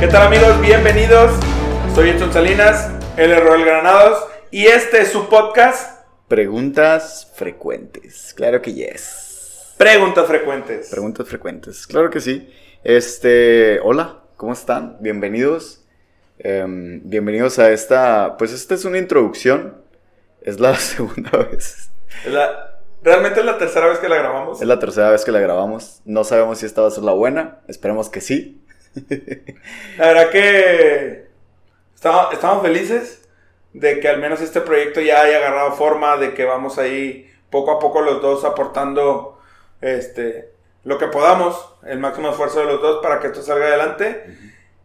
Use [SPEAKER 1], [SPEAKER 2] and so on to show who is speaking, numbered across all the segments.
[SPEAKER 1] ¿Qué tal amigos? Bienvenidos. Soy Edson Salinas, es Roel Granados y este es su podcast
[SPEAKER 2] Preguntas frecuentes. Claro que yes.
[SPEAKER 1] Preguntas Frecuentes.
[SPEAKER 2] Preguntas frecuentes. Claro que sí. Este, hola, ¿cómo están? Bienvenidos. Em, bienvenidos a esta, pues esta es una introducción. Es la segunda vez.
[SPEAKER 1] Es la- realmente es la tercera vez que la grabamos.
[SPEAKER 2] Es la tercera vez que la grabamos. No sabemos si esta va a ser la buena. Esperemos que sí.
[SPEAKER 1] La verdad que estamos, felices de que al menos este proyecto ya haya agarrado forma, de que vamos ahí poco a poco los dos aportando este, lo que podamos, el máximo esfuerzo de los dos para que esto salga adelante.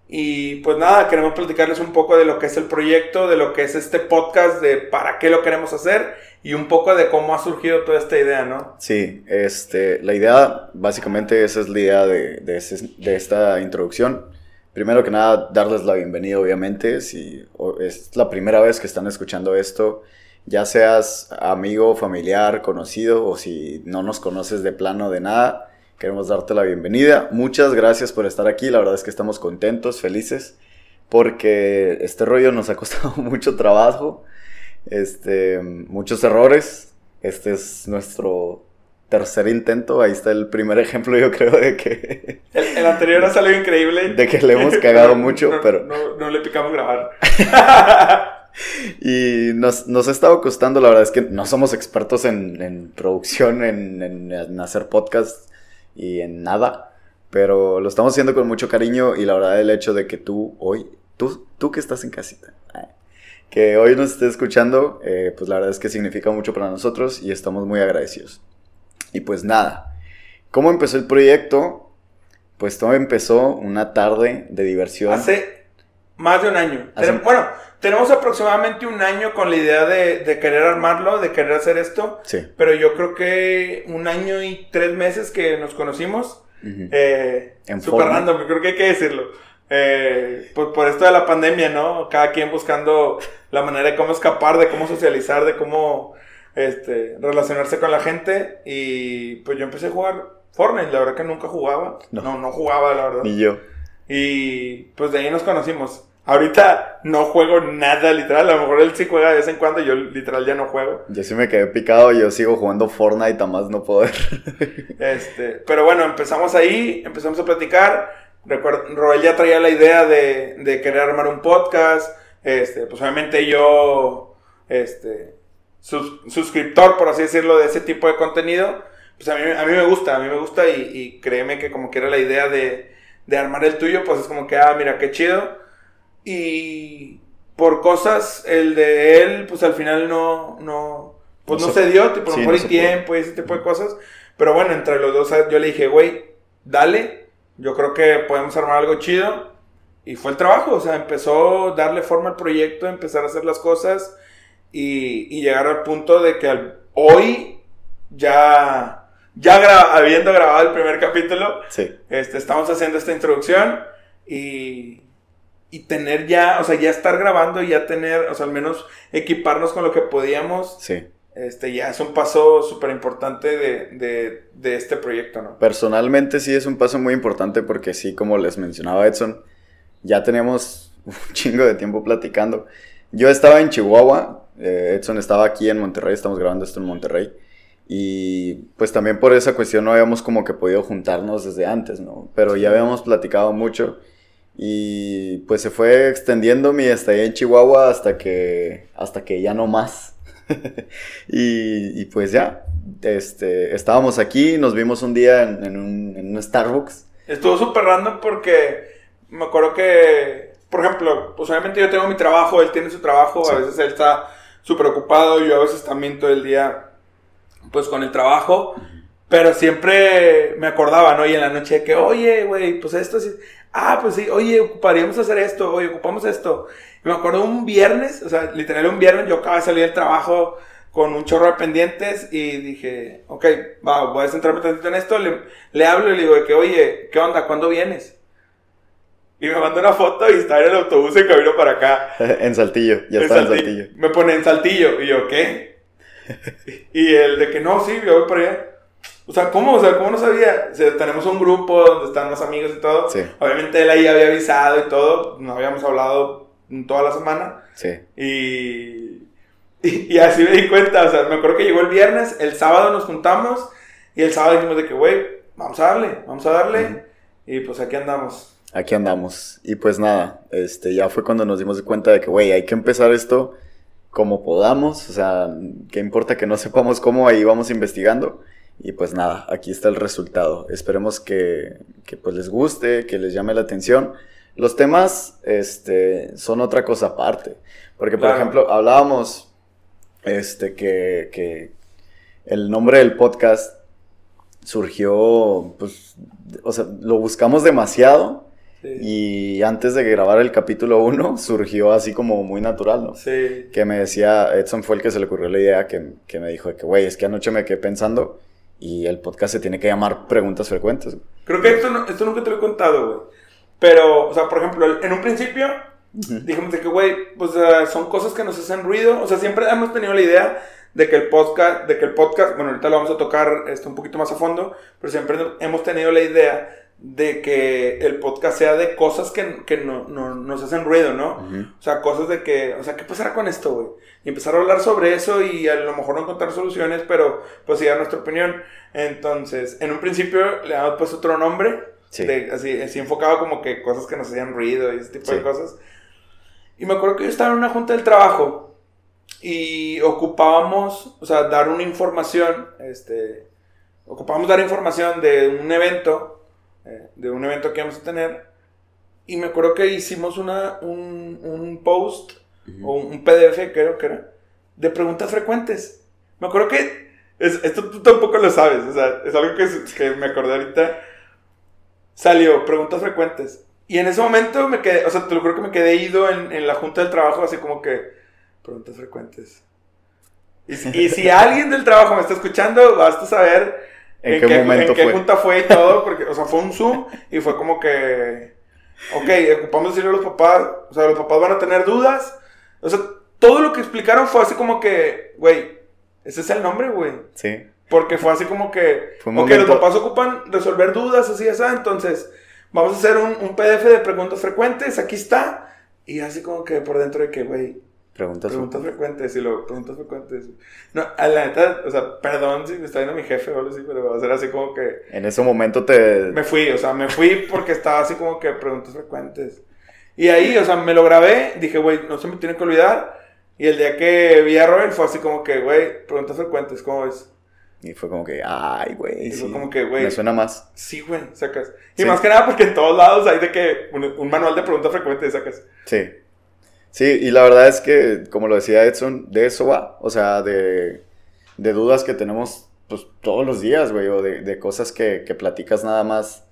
[SPEAKER 1] Y pues nada, queremos platicarles un poco de lo que es el proyecto, de lo que es este podcast, de para qué lo queremos hacer y un poco de cómo ha surgido toda esta idea, ¿no?
[SPEAKER 2] Sí, este, la idea, básicamente esa es la idea de, de, esta introducción. Primero que nada, darles la bienvenida, obviamente, si es la primera vez que están escuchando esto, ya seas amigo, familiar, conocido, o si no nos conoces de plano de nada, queremos darte la bienvenida. Muchas gracias por estar aquí, la verdad es que estamos contentos, felices, porque este rollo nos ha costado mucho trabajo, este, muchos errores. Este es nuestro tercer intento. Ahí está el primer ejemplo, yo creo, de que,
[SPEAKER 1] El, el anterior ha salido increíble.
[SPEAKER 2] de que le hemos cagado mucho,
[SPEAKER 1] no,
[SPEAKER 2] pero...
[SPEAKER 1] No, no le picamos grabar.
[SPEAKER 2] Y nos, nos ha estado costando, la verdad es que no somos expertos en, en producción, en, en- en hacer podcast y en nada, pero lo estamos haciendo con mucho cariño y la verdad el hecho de que tú hoy, tú, tú que estás en casita, que hoy nos estés escuchando, eh, pues la verdad es que significa mucho para nosotros y estamos muy agradecidos. Y pues nada, ¿cómo empezó el proyecto? Pues todo empezó una tarde de diversión.
[SPEAKER 1] Hace más de un año. Tenem- Bueno, tenemos aproximadamente un año con la idea de, de querer armarlo, de querer hacer esto.
[SPEAKER 2] Sí.
[SPEAKER 1] Pero yo creo que un año y tres meses que nos conocimos.
[SPEAKER 2] Ujú.
[SPEAKER 1] Eh,
[SPEAKER 2] En
[SPEAKER 1] super
[SPEAKER 2] forma.
[SPEAKER 1] random, creo que hay que decirlo. Eh, por, por esto de la pandemia, ¿no? Cada quien buscando la manera de cómo escapar, de cómo socializar, de cómo este, relacionarse con la gente. Y pues yo empecé a jugar Fortnite, la verdad que nunca jugaba.
[SPEAKER 2] No.
[SPEAKER 1] No, no, jugaba, la verdad.
[SPEAKER 2] Ni yo.
[SPEAKER 1] Y pues de ahí nos conocimos. Ahorita no juego nada, literal. A lo mejor él sí juega de vez en cuando, yo literal ya no juego.
[SPEAKER 2] Yo sí me quedé picado, yo sigo jugando Fortnite a más no poder.
[SPEAKER 1] Este, pero bueno, empezamos ahí, empezamos a platicar. Recuerdo, Roel ya traía la idea de, de querer armar un podcast. Este, pues obviamente yo, este, sus- suscriptor, por así decirlo, de ese tipo de contenido. Pues a mí, a mí me gusta, a mí me gusta y, y créeme que como que era la idea de, de armar el tuyo, pues es como que, ah, mira, qué chido. Y por cosas, el de él, pues al final no, no, pues
[SPEAKER 2] No
[SPEAKER 1] no,
[SPEAKER 2] se-
[SPEAKER 1] se dio, tipo,
[SPEAKER 2] sí,
[SPEAKER 1] mejor
[SPEAKER 2] no pudo.
[SPEAKER 1] tiempo y ese tipo de cosas. Pero bueno, entre los dos yo le dije, güey, dale, yo creo que podemos armar algo chido. Y fue el trabajo, o sea, empezó a darle forma al proyecto, empezar a hacer las cosas y, y llegar al punto de que al- hoy, ya, ya gra- habiendo grabado el primer capítulo,
[SPEAKER 2] Sí.
[SPEAKER 1] este, estamos haciendo esta introducción y, y tener ya, o sea, ya estar grabando y ya tener, o sea, al menos equiparnos con lo que podíamos,
[SPEAKER 2] Sí.
[SPEAKER 1] este, ya es un paso súper importante de, de, de este proyecto, ¿no?
[SPEAKER 2] Personalmente sí es un paso muy importante porque sí, como les mencionaba Edson, ya tenemos un chingo de tiempo platicando. Yo estaba en Chihuahua, eh, Edson estaba aquí en Monterrey, estamos grabando esto en Monterrey. Y pues también por esa cuestión no habíamos como que podido juntarnos desde antes, ¿no? Pero ya habíamos platicado mucho y pues se fue extendiendo mi estadía en Chihuahua hasta que, hasta que ya no más. y, y pues ya, este, estábamos aquí, nos vimos un día en, en un, en un Starbucks.
[SPEAKER 1] Estuvo súper random porque me acuerdo que, por ejemplo, pues obviamente yo tengo mi trabajo, él tiene su trabajo,
[SPEAKER 2] Sí.
[SPEAKER 1] a veces él está súper ocupado, yo a veces también todo el día, pues con el trabajo, pero siempre me acordaba, ¿no? Y en la noche que, oye, güey, pues esto sí, ah, pues sí, oye, ocuparíamos hacer esto, oye, ocupamos esto. Y me acuerdo un viernes, o sea, literal un viernes, yo acababa de salir del trabajo con un chorro de pendientes y dije, ok, va, voy a centrarme tantito en esto, le, le hablo y le digo que, oye, ¿qué onda? ¿Cuándo vienes? Y me manda una foto y está en el autobús en camino para acá.
[SPEAKER 2] en Saltillo, ya
[SPEAKER 1] En
[SPEAKER 2] está en
[SPEAKER 1] Salti-
[SPEAKER 2] Saltillo.
[SPEAKER 1] Me pone en Saltillo. Y yo, ¿qué? Y el de que no, sí, yo voy por allá. O sea, ¿cómo? O sea, ¿cómo no sabía? O sea, tenemos un grupo donde están los amigos y todo.
[SPEAKER 2] Sí.
[SPEAKER 1] Obviamente él ahí había avisado y todo. No habíamos hablado toda la semana.
[SPEAKER 2] Sí.
[SPEAKER 1] Y, y, y así me di cuenta. O sea, me acuerdo que llegó el viernes, el sábado nos juntamos. Y el sábado dijimos de que, güey, vamos a darle, vamos a darle. Y pues aquí andamos.
[SPEAKER 2] Aquí andamos. Y pues nada, este, ya fue cuando nos dimos cuenta de que, güey, hay que empezar esto como podamos. O sea, qué importa que no sepamos cómo, ahí vamos investigando. Y pues nada, aquí está el resultado. Esperemos que, que pues les guste, que les llame la atención. Los temas, este, son otra cosa aparte. Porque, por
[SPEAKER 1] Claro.
[SPEAKER 2] ejemplo, hablábamos, este, que, que el nombre del podcast surgió, pues, o sea, lo buscamos demasiado.
[SPEAKER 1] Sí.
[SPEAKER 2] Y antes de grabar el capítulo 1, surgió así como muy natural, ¿no?
[SPEAKER 1] Sí.
[SPEAKER 2] Que me decía, Edson fue el que se le ocurrió la idea, que, que me dijo de que, güey, es que anoche me quedé pensando y el podcast se tiene que llamar Preguntas Frecuentes.
[SPEAKER 1] Creo que esto, no- esto nunca te lo he contado, güey. Pero, o sea, por ejemplo, en un principio dijimos de que, güey, pues eh, son cosas que nos hacen ruido. O sea, siempre hemos tenido la idea de que el podcast, de que el podcast, bueno, ahorita lo vamos a tocar esto un poquito más a fondo, pero siempre hemos tenido la idea de que el podcast sea de cosas que, que no, no- nos hacen ruido, ¿no? O sea, cosas de que, o sea, ¿qué pasará con esto, güey? Y empezar a hablar sobre eso y a lo mejor no encontrar soluciones, pero pues sí dar nuestra opinión. Entonces, en un principio le habíamos puesto otro nombre,
[SPEAKER 2] Sí.
[SPEAKER 1] de- así, así enfocado como que cosas que nos hacían ruido y ese tipo de cosas. Y me acuerdo que yo estaba en una junta del trabajo y ocupábamos, o sea, dar una información, este, ocupábamos dar información de un evento, eh, de un evento que íbamos a tener. Y me acuerdo que hicimos una, un, un post o un PDF, creo que era, de preguntas frecuentes. Me acuerdo que, es- esto tú tampoco lo sabes, o sea, es algo que, que me acordé ahorita. Salió, preguntas frecuentes. Y en ese momento me quedé, o sea, te lo juro que me quedé ido en, en la junta del trabajo, así como que, preguntas frecuentes. Y, y si alguien del trabajo me está escuchando, basta saber
[SPEAKER 2] ¿En qué momento
[SPEAKER 1] en qué
[SPEAKER 2] fue?
[SPEAKER 1] junta fue y todo, porque, o sea, fue un Zoom y fue como que, ok, ocupamos decirle a los papás, o sea, los papás van a tener dudas. O sea, todo lo que explicaron fue así como que, güey, ese es el nombre, güey.
[SPEAKER 2] Sí.
[SPEAKER 1] Porque fue así como que,
[SPEAKER 2] Fue un
[SPEAKER 1] ok,
[SPEAKER 2] momento-
[SPEAKER 1] los papás ocupan resolver dudas, así, así, entonces vamos a hacer un, un PDF de preguntas frecuentes, aquí está. Y así como que por dentro de que, güey,
[SPEAKER 2] Preguntas,
[SPEAKER 1] preguntas frecuentes y luego preguntas frecuentes. No, a la neta, o sea, perdón si me está viendo mi jefe o algo así, pero va a ser así como que
[SPEAKER 2] En ese momento te...
[SPEAKER 1] me fui, o sea, me fui porque estaba así como que preguntas frecuentes. Y ahí, o sea, me lo grabé, dije, güey, no se me tiene que olvidar. Y el día que vi a Robert fue así como que, güey, preguntas frecuentes, ¿cómo ves?
[SPEAKER 2] Y fue como que, ay, güey,
[SPEAKER 1] Y fue
[SPEAKER 2] sí.
[SPEAKER 1] como que, güey.
[SPEAKER 2] Me suena más.
[SPEAKER 1] Sí, güey, sacas. Y
[SPEAKER 2] Sí.
[SPEAKER 1] más que nada porque en todos lados hay de que un, un manual de preguntas frecuentes sacas.
[SPEAKER 2] Sí. Sí, y la verdad es que, como lo decía Edson, de eso va. O sea, de, de dudas que tenemos pues todos los días, güey, o de, de cosas que, que platicas nada más,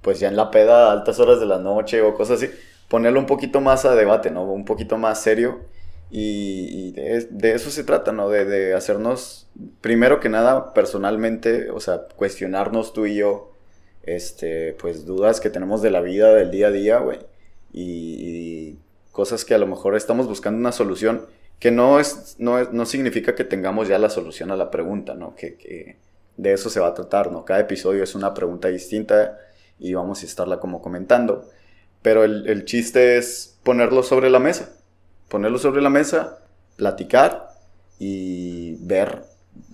[SPEAKER 2] pues ya en la peda a altas horas de la noche o cosas así. Ponerlo un poquito más a debate, ¿no? Un poquito más serio. Y, de eso se trata, ¿no? De, de hacernos, primero que nada, personalmente, o sea, cuestionarnos tú y yo, este, pues dudas que tenemos de la vida, del día a día, güey. Y, y cosas que a lo mejor estamos buscando una solución, que no, es, no, es- no significa que tengamos ya la solución a la pregunta, ¿no? Que, que de eso se va a tratar, ¿no? Cada episodio es una pregunta distinta y vamos a estarla como comentando. Pero el, el chiste es ponerlo sobre la mesa. Ponerlo sobre la mesa, platicar y ver,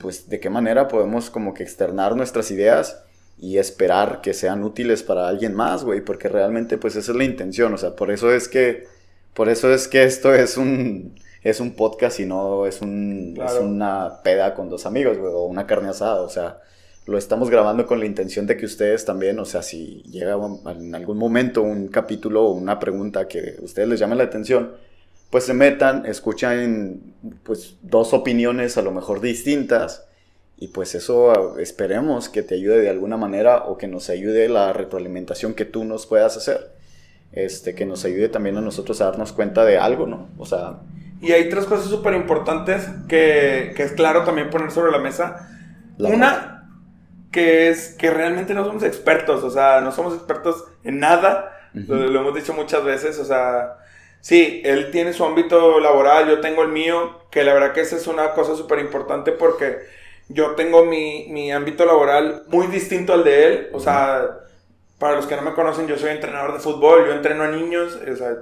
[SPEAKER 2] pues, de qué manera podemos como que externar nuestras ideas y esperar que sean útiles para alguien más, güey, porque realmente, pues, esa es la intención. O sea, por eso es que, por eso es que esto es un, es un podcast y no es, un, es una peda con dos amigos, güey, o una carne asada. O sea, lo estamos grabando con la intención de que ustedes también, o sea, si llega en algún momento un capítulo o una pregunta que a ustedes les llame la atención, pues se metan, escuchan pues dos opiniones a lo mejor distintas y pues eso ah, esperemos que te ayude de alguna manera o que nos ayude la retroalimentación que tú nos puedas hacer. Este, que nos ayude también a nosotros a darnos cuenta de algo, ¿no? O sea,
[SPEAKER 1] Y hay tres cosas súper importantes que, que es claro también poner sobre la mesa.
[SPEAKER 2] La
[SPEAKER 1] Una, que es que realmente no somos expertos, o sea, no somos expertos en nada. Lo hemos dicho muchas veces, o sea, sí, él tiene su ámbito laboral, yo tengo el mío, que la verdad que esa es una cosa súper importante porque yo tengo mi, mi ámbito laboral muy distinto al de él. O sea, para los que no me conocen, yo soy entrenador de fútbol, yo entreno a niños, o sea,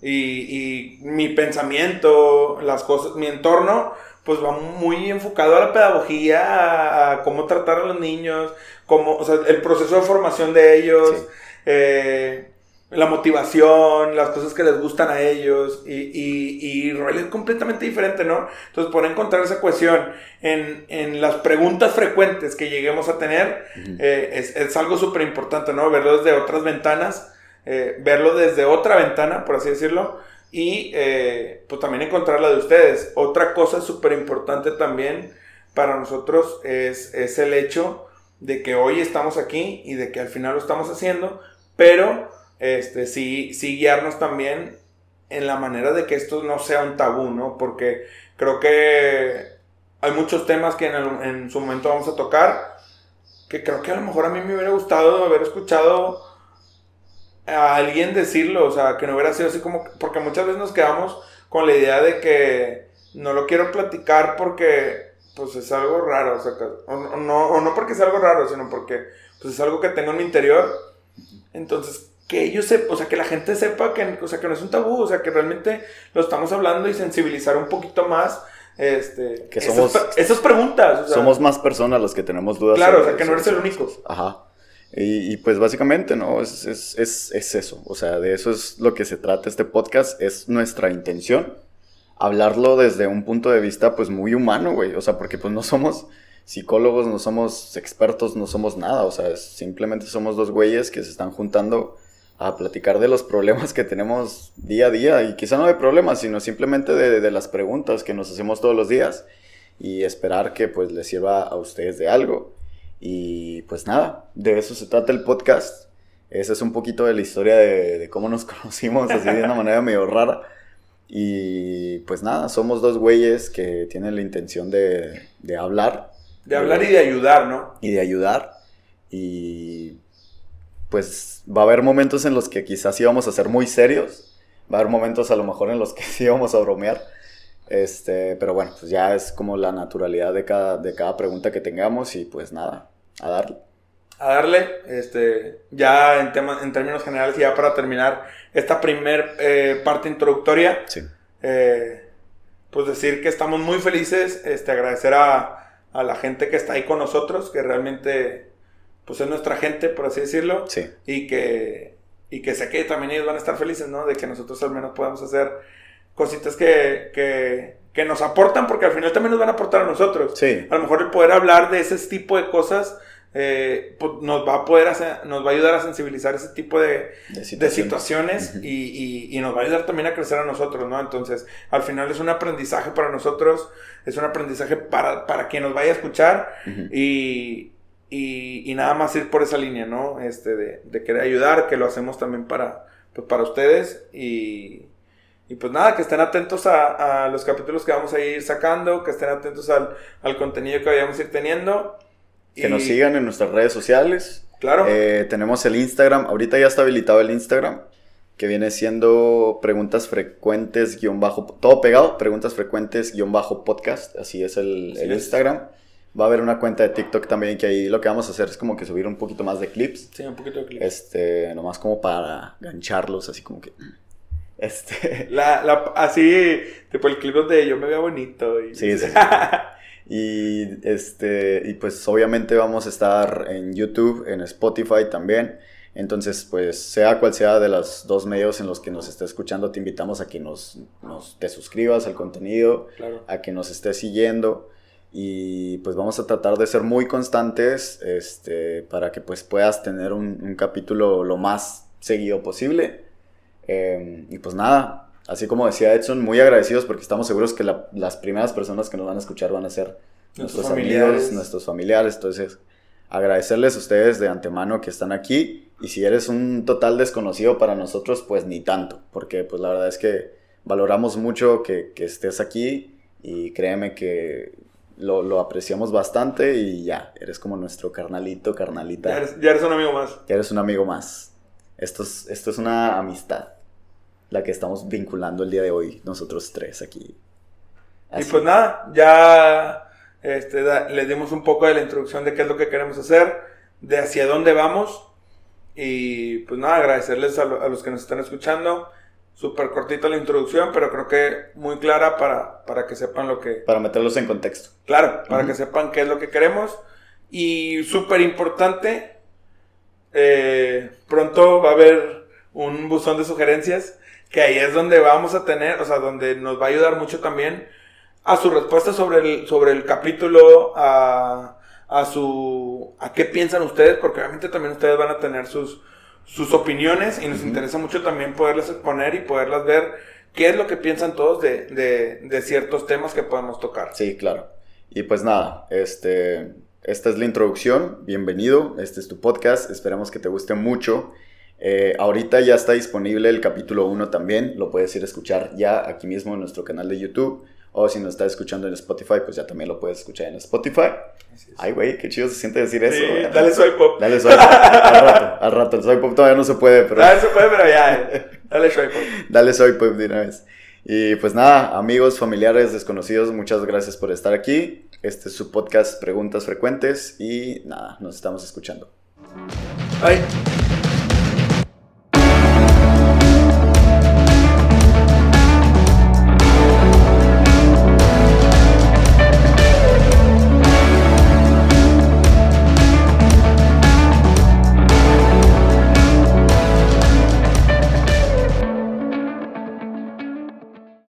[SPEAKER 1] y, y mi pensamiento, las cosas, mi entorno, pues va muy enfocado a la pedagogía, a, cómo tratar a los niños, cómo, o sea, el proceso de formación de ellos, eh, la motivación, las cosas que les gustan a ellos, y, y, y Roel es completamente diferente, ¿no? Entonces, por encontrar esa cohesión en, en las preguntas frecuentes que lleguemos a tener, eh, es, es, algo súper importante, ¿no? Verlo desde otras ventanas, eh, verlo desde otra ventana, por así decirlo, y eh, pues también encontrar la de ustedes. Otra cosa súper importante también para nosotros es, es el hecho de que hoy estamos aquí y de que al final lo estamos haciendo, pero este, sí, sí guiarnos también en la manera de que esto no sea un tabú, ¿no? Porque creo que hay muchos temas que en, en, su momento vamos a tocar, que creo que a lo mejor a mí me hubiera gustado haber escuchado a alguien decirlo, o sea, que no hubiera sido así como, porque muchas veces nos quedamos con la idea de que no lo quiero platicar porque, pues es algo raro, o sea, o no, o no porque es algo raro, sino porque, pues es algo que tengo en mi interior. Entonces, que ellos sepan, o sea, que la gente sepa que, o sea, que no es un tabú, o sea, que realmente lo estamos hablando y sensibilizar un poquito más. Este,
[SPEAKER 2] que somos,
[SPEAKER 1] esas, esas preguntas.
[SPEAKER 2] O sea, somos más personas los que tenemos dudas.
[SPEAKER 1] Claro, o sea, que no eres el único.
[SPEAKER 2] Ajá. Y, y, pues básicamente, ¿no? Es, es, es, es, eso. O sea, de eso es lo que se trata este podcast. Es nuestra intención. Hablarlo desde un punto de vista, pues, muy humano, güey. O sea, porque pues no somos psicólogos, no somos expertos, no somos nada. O sea, simplemente somos dos güeyes que se están juntando a platicar de los problemas que tenemos día a día y quizá no de problemas, sino simplemente de, de, las preguntas que nos hacemos todos los días y esperar que pues les sirva a ustedes de algo. Y pues nada, de eso se trata el podcast. Esa es un poquito de la historia de, de cómo nos conocimos, así de una manera medio rara. Y pues nada, somos dos güeyes que tienen la intención de, de hablar.
[SPEAKER 1] De hablar y de ayudar, ¿no?
[SPEAKER 2] Y de ayudar. Y pues va a haber momentos en los que quizás íbamos a ser muy serios, va a haber momentos a lo mejor en los que sí íbamos a bromear, este, pero bueno, pues ya es como la naturalidad de cada, de cada pregunta que tengamos y pues nada, a darle.
[SPEAKER 1] A darle, este, ya en, tema, en términos generales, ya para terminar esta primer eh, parte introductoria,
[SPEAKER 2] sí.
[SPEAKER 1] eh, pues decir que estamos muy felices, este, agradecer a, a la gente que está ahí con nosotros, que realmente pues es nuestra gente, por así decirlo.
[SPEAKER 2] Sí.
[SPEAKER 1] Y que, y que sé que también ellos van a estar felices, ¿no? De que nosotros al menos podamos hacer cositas que, que, que nos aportan, porque al final también nos van a aportar a nosotros.
[SPEAKER 2] Sí.
[SPEAKER 1] A lo mejor el poder hablar de ese tipo de cosas eh, pues nos va a poder hacer, nos va a ayudar a sensibilizar ese tipo de,
[SPEAKER 2] De situaciones.
[SPEAKER 1] de situaciones
[SPEAKER 2] Ujú.
[SPEAKER 1] y, y, y nos va a ayudar también a crecer a nosotros, ¿no? Entonces, al final es un aprendizaje para nosotros, es un aprendizaje para, para quien nos vaya a escuchar y, y, y nada más ir por esa línea, ¿no? Este, de, de querer ayudar, que lo hacemos también para, pues, para ustedes y, y pues nada, que estén atentos a, a los capítulos que vamos a ir sacando, que estén atentos al, al contenido que vayamos a ir teniendo.
[SPEAKER 2] Que
[SPEAKER 1] y-
[SPEAKER 2] nos sigan en nuestras redes sociales.
[SPEAKER 1] Claro.
[SPEAKER 2] Eh, tenemos el Instagram. Ahorita ya está habilitado el Instagram. Que viene siendo preguntas frecuentes guion bajo. Todo pegado. Preguntas frecuentes guion bajo podcast. Así es el, el
[SPEAKER 1] es.
[SPEAKER 2] Va a haber una cuenta de TikTok también. Que ahí lo que vamos a hacer es como que subir un poquito más de clips.
[SPEAKER 1] Sí, un poquito de clip.
[SPEAKER 2] Este, nomás como para gancharlos. Así como que. Este.
[SPEAKER 1] La, la, así, tipo el clip donde yo me veo bonito. Y,
[SPEAKER 2] Sí, sí. Y este, y pues obviamente vamos a estar en YouTube, en Spotify también. Entonces, pues sea cual sea de los dos medios en los que nos esté escuchando, te invitamos a que nos, nos te suscribas al contenido,
[SPEAKER 1] claro.
[SPEAKER 2] a que nos estés siguiendo. Y pues vamos a tratar de ser muy constantes este, para que pues puedas tener un, un capítulo lo más seguido posible. Eh, y pues nada, así como decía Edson, muy agradecidos porque estamos seguros que la- las primeras personas que nos van a escuchar van a ser
[SPEAKER 1] Nuestros
[SPEAKER 2] nuestros
[SPEAKER 1] familiares.
[SPEAKER 2] amigos, nuestros familiares. Entonces, agradecerles a ustedes de antemano que están aquí. Y si eres un total desconocido para nosotros, pues ni tanto, porque pues la verdad es que valoramos mucho que, que estés aquí y créeme que lo, lo apreciamos bastante y ya, eres como nuestro carnalito, carnalita.
[SPEAKER 1] Ya eres, ya eres un amigo más.
[SPEAKER 2] Ya eres un amigo más. Esto es, esto es una amistad. La que estamos vinculando el día de hoy, nosotros tres aquí.
[SPEAKER 1] Y pues nada, ya Este, les dimos un poco de la introducción de qué es lo que queremos hacer, de hacia dónde vamos. Y pues nada, agradecerles a, los que nos están escuchando. Súper cortita la introducción, pero creo que muy clara para, para que sepan lo que...
[SPEAKER 2] Para meterlos en contexto.
[SPEAKER 1] Claro, para que sepan qué es lo que queremos. Y súper importante, eh, pronto va a haber un buzón de sugerencias, que ahí es donde vamos a tener, o sea, donde nos va a ayudar mucho también a su respuesta sobre el, sobre el capítulo, a, a su, a qué piensan ustedes, porque obviamente también ustedes van a tener sus, sus opiniones y nos interesa mucho también poderlas exponer y poderlas ver qué es lo que piensan todos de, de, de ciertos temas que podemos tocar.
[SPEAKER 2] Sí, claro. Y pues nada, este, esta es la introducción, bienvenido, este es tu podcast, esperamos que te guste mucho. Eh, ahorita ya está disponible el capítulo 1 también, lo puedes ir a escuchar ya aquí mismo en nuestro canal de YouTube. O si nos estás escuchando en Spotify, pues ya también lo puedes escuchar en Spotify. Ay, güey, qué chido se siente decir eso.
[SPEAKER 1] dale swipe pop.
[SPEAKER 2] Dale swipe pop. Al rato, al rato. El swipe pop todavía no se puede, pero.
[SPEAKER 1] Dale, se puede, pero ya. Dale swipe pop.
[SPEAKER 2] dale swipe pop de una vez. Y pues nada, amigos, familiares, desconocidos, muchas gracias por estar aquí. Este es su podcast Preguntas Frecuentes y nada, nos estamos escuchando.
[SPEAKER 1] Bye.